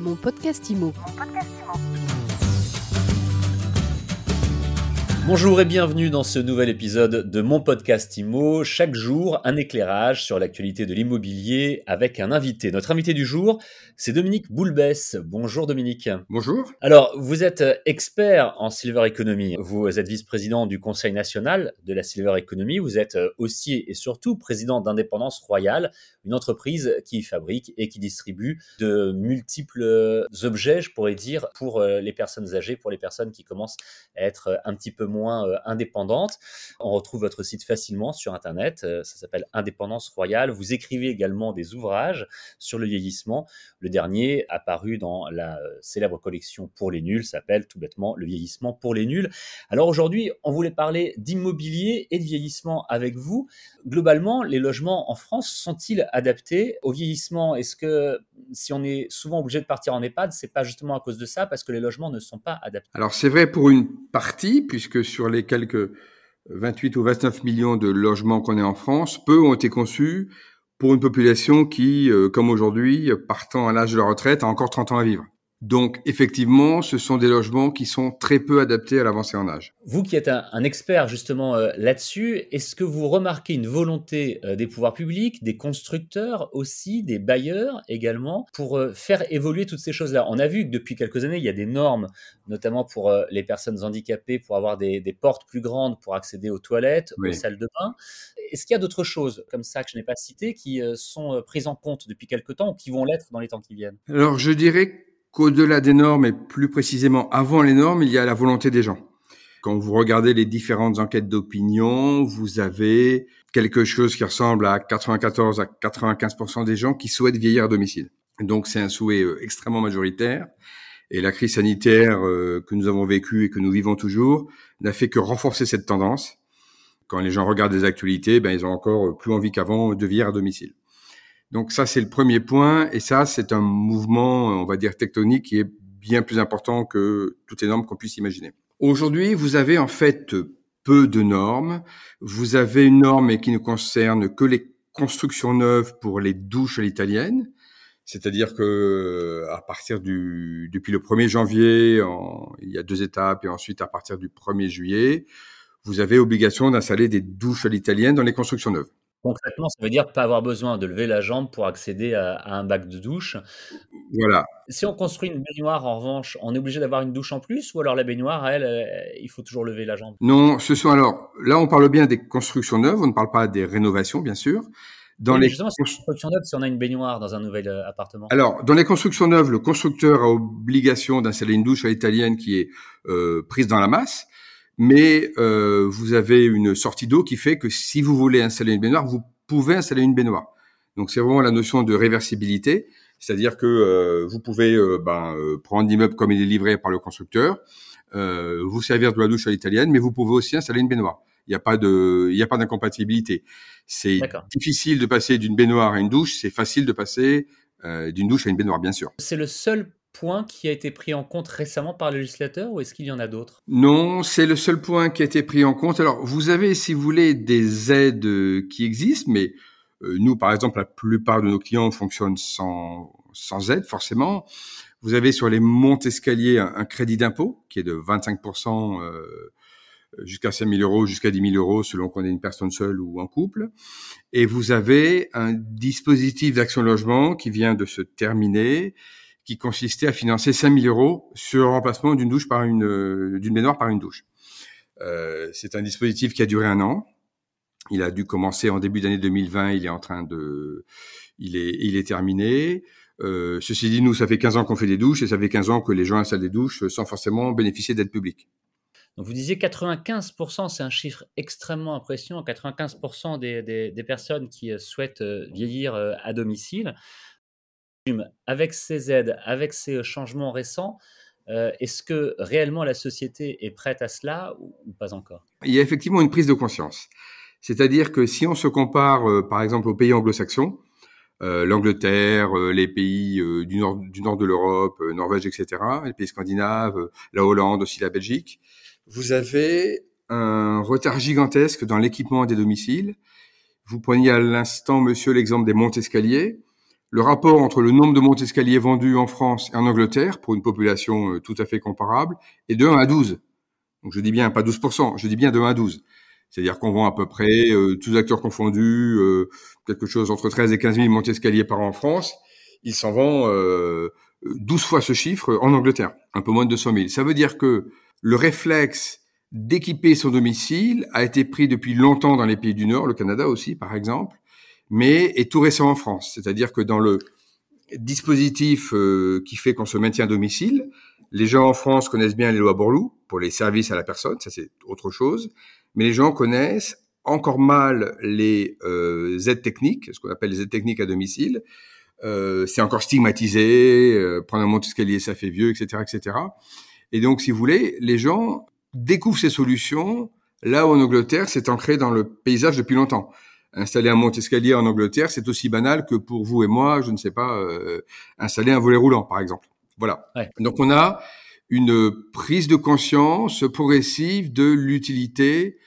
Mon podcast IMO. Bonjour et bienvenue dans ce nouvel épisode de mon podcast IMO. Chaque jour, un éclairage sur l'actualité de l'immobilier avec un invité. Notre invité du jour, c'est Dominique Boulbès. Bonjour Dominique. Bonjour. Alors, vous êtes expert en Silver Economy. Vous êtes vice-président du Conseil national de la Silver Economy. Vous êtes aussi et surtout président d'Indépendance Royale, une entreprise qui fabrique et qui distribue de multiples objets, je pourrais dire, pour les personnes âgées, pour les personnes qui commencent à être un petit peu moins indépendante. On retrouve votre site facilement sur Internet. Ça s'appelle Indépendance Royale. Vous écrivez également des ouvrages sur le vieillissement. Le dernier, apparu dans la célèbre collection Pour les nuls, s'appelle tout bêtement Le vieillissement pour les nuls. Alors aujourd'hui, on voulait parler d'immobilier et de vieillissement avec vous. Globalement, les logements en France sont-ils adaptés au vieillissement? Est-ce que si on est souvent obligé de partir en EHPAD, c'est pas justement à cause de ça, parce que les logements ne sont pas adaptés? Alors c'est vrai pour une partie, puisque sur les quelques 28 ou 29 millions de logements qu'on a en France, peu ont été conçus pour une population qui, comme aujourd'hui, partant à l'âge de la retraite, a encore 30 ans à vivre. Donc, effectivement, ce sont des logements qui sont très peu adaptés à l'avancée en âge. Vous qui êtes un, un expert justement euh, là-dessus, est-ce que vous remarquez une volonté euh, des pouvoirs publics, des constructeurs aussi, des bailleurs également, pour euh, faire évoluer toutes ces choses-là? On a vu que depuis quelques années, il y a des normes, notamment pour les personnes handicapées, pour avoir des, des, portes plus grandes pour accéder aux toilettes, oui. aux salles de bain. Est-ce qu'il y a d'autres choses comme ça que je n'ai pas citées qui sont prises en compte depuis quelques temps ou qui vont l'être dans les temps qui viennent? Alors, je dirais qu'au-delà des normes et plus précisément avant les normes, il y a la volonté des gens. Quand vous regardez les différentes enquêtes d'opinion, vous avez quelque chose qui ressemble à 94 à 95% des gens qui souhaitent vieillir à domicile. Donc c'est un souhait extrêmement majoritaire. Et la crise sanitaire que nous avons vécue et que nous vivons toujours n'a fait que renforcer cette tendance. Quand les gens regardent des actualités, ben ils ont encore plus envie qu'avant de vieillir à domicile. Donc ça, c'est le premier point. Et ça, c'est un mouvement, on va dire, tectonique qui est bien plus important que toutes les normes qu'on puisse imaginer. Aujourd'hui, vous avez en fait peu de normes. Vous avez une norme qui ne concerne que les constructions neuves pour les douches à l'italienne. C'est-à-dire que à partir du depuis le 1er janvier, il y a deux étapes et ensuite à partir du 1er juillet, vous avez obligation d'installer des douches à l'italienne dans les constructions neuves. Concrètement, ça veut dire pas avoir besoin de lever la jambe pour accéder à, à, un bac de douche. Voilà. Si on construit une baignoire, en revanche, on est obligé d'avoir une douche en plus ou alors la baignoire, elle, elle, il faut toujours lever la jambe? Non, ce sont alors, là on parle bien des constructions neuves, on ne parle pas des rénovations, bien sûr. Dans oui, les justement, c'est une construction neuve si on a une baignoire dans un nouvel euh, appartement. Alors, dans les constructions neuves, le constructeur a obligation d'installer une douche à l'italienne qui est euh, prise dans la masse mais euh, vous avez une sortie d'eau qui fait que si vous voulez installer une baignoire, vous pouvez installer une baignoire. Donc c'est vraiment la notion de réversibilité, c'est-à-dire que euh, vous pouvez euh, ben, prendre l'immeuble comme il est livré par le constructeur, vous servir de la douche à l'italienne, mais vous pouvez aussi installer une baignoire. Il n'y a pas de, il n'y a pas d'incompatibilité. C'est difficile de passer d'une baignoire à une douche, c'est facile de passer d'une douche à une baignoire, bien sûr. C'est le seul point qui a été pris en compte récemment par le législateur ou est-ce qu'il y en a d'autres? Non, c'est le seul point qui a été pris en compte. Alors, vous avez, si vous voulez, des aides qui existent, mais euh, nous, par exemple, la plupart de nos clients fonctionnent sans, sans aide, forcément. Vous avez sur les montes escaliers un, un crédit d'impôt qui est de 25% euh, jusqu'à 5 000 euros, jusqu'à 10 000 euros selon qu'on est une personne seule ou en couple. Et vous avez un dispositif d'action logement qui vient de se terminer qui consistait à financer 5000 euros sur le remplacement d'une douche par une euh, d'une baignoire par une douche. Euh, c'est un dispositif qui a duré un an. Il a dû commencer en début d'année 2020. Il est en train de, il est, il est terminé. Euh, ceci dit, nous, ça fait 15 ans qu'on fait des douches et ça fait 15 ans que les gens installent des douches sans forcément bénéficier d'aide publique. Donc vous disiez 95%, c'est un chiffre extrêmement impressionnant. 95% des, des, des, personnes qui souhaitent vieillir à domicile avec ces aides, avec ces changements récents, euh, est-ce que réellement la société est prête à cela ou, pas encore? Il y a effectivement une prise de conscience. C'est-à-dire que si on se compare, euh, par exemple, aux pays anglo-saxons, euh, l'Angleterre, euh, les pays euh, du nord du nord de l'Europe, Norvège, etc., les pays scandinaves, la Hollande, aussi la Belgique, vous avez un retard gigantesque dans l'équipement des domiciles. Vous preniez à l'instant, monsieur, l'exemple des montes escaliers le rapport entre le nombre de montes escaliers vendus en France et en Angleterre, pour une population euh, tout à fait comparable, est de 1 à 12. Donc je dis bien pas 12%, je dis bien de 1 à 12. C'est-à-dire qu'on vend à peu près, euh, tous acteurs confondus, euh, quelque chose entre 13 et 15 000 montes escaliers par an en France. Il s'en vend euh, 12 fois ce chiffre en Angleterre, un peu moins de 200 000. Ça veut dire que le réflexe d'équiper son domicile a été pris depuis longtemps dans les pays du Nord, le Canada aussi par exemple, mais est tout récent en France. C'est-à-dire que dans le dispositif euh, qui fait qu'on se maintient à domicile, les gens en France connaissent bien les lois Borloo pour les services à la personne, ça c'est autre chose, mais les gens connaissent encore mal les euh, aides techniques, ce qu'on appelle les aides techniques à domicile. Euh, c'est encore stigmatisé, euh, prendre un monte escalier ça fait vieux, etc., etc. Et donc, si vous voulez, les gens découvrent ces solutions là où en Angleterre, c'est ancré dans le paysage depuis longtemps installer un monte-escalier en Angleterre, c'est aussi banal que pour vous et moi, je ne sais pas, euh, installer un volet roulant, par exemple. Voilà. Donc on a une prise de conscience progressive de l'utilité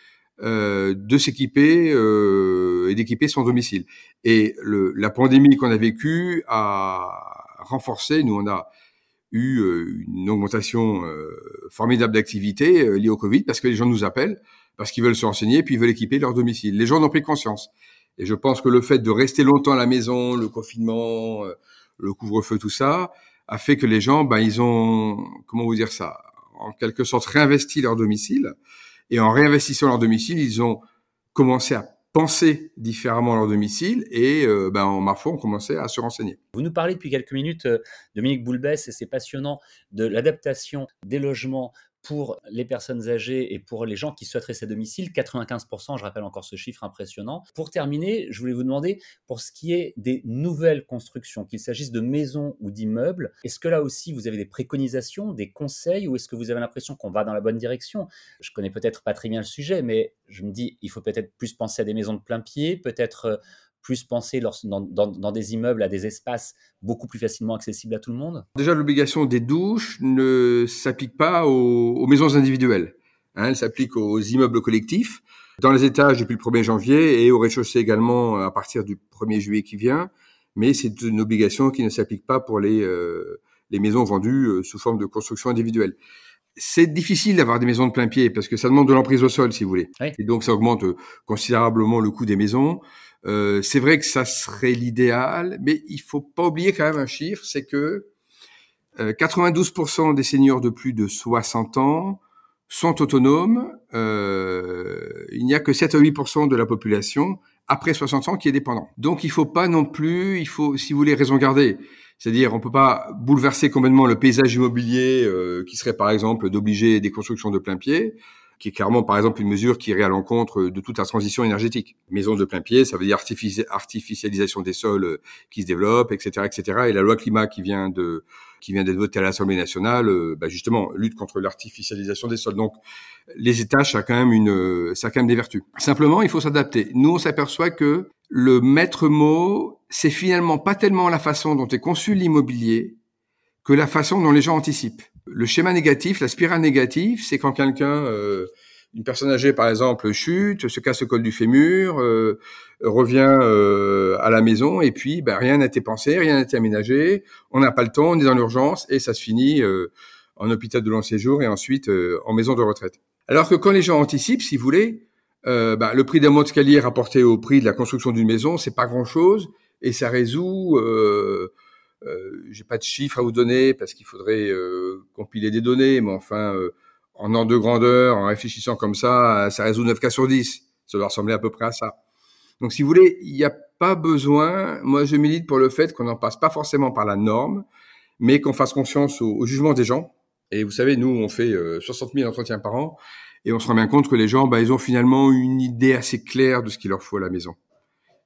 euh, de s'équiper euh, et d'équiper son domicile. Et le, la pandémie qu'on a vécue a renforcé, nous on a eu euh, une augmentation euh, formidable d'activité liée au Covid parce que les gens nous appellent parce qu'ils veulent se renseigner, puis ils veulent équiper leur domicile. Les gens en ont pris conscience. Et je pense que le fait de rester longtemps à la maison, le confinement, euh, le couvre-feu, tout ça, a fait que les gens, ben, ils ont, comment vous dire ça, en quelque sorte réinvesti leur domicile. Et en réinvestissant leur domicile, ils ont commencé à penser différemment leur domicile et euh, ben, en ma foi, on commençait à se renseigner. Vous nous parlez depuis quelques minutes, euh, Dominique Boulbès, et c'est passionnant, de l'adaptation des logements pour les personnes âgées et pour les gens qui souhaiteraient rester à domicile, 95%, je rappelle encore ce chiffre impressionnant. Pour terminer, je voulais vous demander, pour ce qui est des nouvelles constructions, qu'il s'agisse de maisons ou d'immeubles, est-ce que là aussi vous avez des préconisations, des conseils, ou est-ce que vous avez l'impression qu'on va dans la bonne direction? Je connais peut-être pas très bien le sujet, mais je me dis, il faut peut-être plus penser à des maisons de plein pied, peut-être euh, plus penser dans, des immeubles à des espaces beaucoup plus facilement accessibles à tout le monde Déjà, l'obligation des douches ne s'applique pas aux, maisons individuelles. Hein, elle s'applique aux immeubles collectifs, dans les étages depuis le 1er janvier et au rez-de-chaussée également à partir du 1er juillet qui vient. Mais c'est une obligation qui ne s'applique pas pour les, euh, les maisons vendues euh, sous forme de construction individuelle c'est difficile d'avoir des maisons de plein pied parce que ça demande de l'emprise au sol, si vous voulez. Et donc ça augmente euh, considérablement le coût des maisons. Euh, c'est vrai que ça serait l'idéal, mais il faut pas oublier quand même un chiffre, c'est que 92% euh, des seniors de plus de 60 ans sont autonomes. Euh, il n'y a que 7 à 8% de la population après 60 ans qui est dépendant. Donc il faut pas non plus, il faut, si vous voulez, raison garder. C'est-à-dire, on peut pas bouleverser complètement le paysage immobilier, euh, qui serait par exemple d'obliger des constructions de plein pied qui est clairement, par exemple, une mesure qui irait à l'encontre de toute la transition énergétique. Maisons de plein pied, ça veut dire artificialisation des sols euh, qui se développent, etc., etc. Et la loi climat qui vient de qui vient d'être votée à l'Assemblée nationale, euh, bah justement, lutte contre l'artificialisation des sols. Donc, les États, ça a quand même une, ça a quand même des vertus. Simplement, il faut s'adapter. Nous, on s'aperçoit que le maître mot, c'est finalement pas tellement la façon dont est conçu l'immobilier que la façon dont les gens anticipent. Le schéma négatif, la spirale négative, c'est quand quelqu'un, euh, une personne âgée par exemple, chute, se casse le col du fémur, euh, revient euh, à la maison et puis ben, rien n'a été pensé, rien n'a été aménagé, on n'a pas le temps, on est dans l'urgence et ça se finit en hôpital de long séjour et ensuite en maison de retraite. Alors que quand les gens anticipent, si vous voulez, ben, le prix d'un mot escalier rapporté au prix de la construction d'une maison, c'est pas grand-chose et ça résout euh, j'ai pas de chiffres à vous donner parce qu'il faudrait euh, compiler des données, mais enfin, euh, en ordre de grandeur, en réfléchissant comme ça, ça résout 9 cas sur 10. Ça doit ressembler à peu près à ça. Donc, si vous voulez, il n'y a pas besoin. Moi, je milite pour le fait qu'on n'en passe pas forcément par la norme, mais qu'on fasse confiance au, jugement des gens. Et vous savez, nous, on fait 60 000 entretiens par an, et on se rend bien compte que les gens, bah, ils ont finalement une idée assez claire de ce qu'il leur faut à la maison.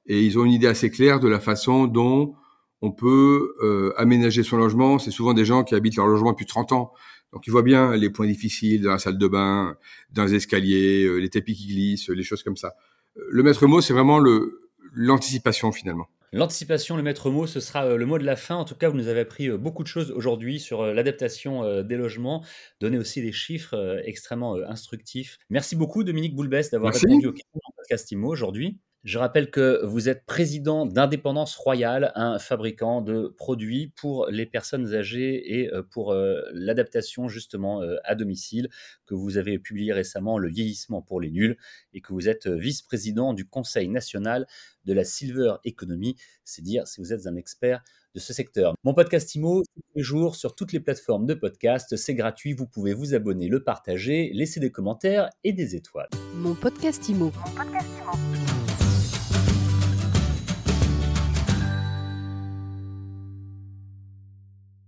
Et ils ont une idée assez claire de la façon dont on peut euh, aménager son logement. C'est souvent des gens qui habitent leur logement depuis 30 ans. Donc ils voient bien les points difficiles dans la salle de bain, dans les escaliers, euh, les tapis qui glissent, les choses comme ça. Le maître mot, c'est vraiment le l'anticipation finalement. L'anticipation, le maître mot, ce sera euh, le mot de la fin. En tout cas, vous nous avez appris beaucoup de choses aujourd'hui sur l'adaptation des logements, donner aussi des chiffres extrêmement instructifs. Merci beaucoup, Dominique Boulbès, d'avoir répondu de podcast IMO aujourd'hui. Je rappelle que vous êtes président d'Indépendance Royale, un fabricant de produits pour les personnes âgées et euh, pour euh, l'adaptation justement euh, à domicile, que vous avez publié récemment Le vieillissement pour les nuls et que vous êtes vice-président du Conseil national de la Silver Economy. C'est dire si vous êtes un expert de ce secteur. Mon podcast IMO, tous les jours sur toutes les plateformes de podcast. C'est gratuit. Vous pouvez vous abonner, le partager, laisser des commentaires et des étoiles. Mon podcast IMO. Mon podcast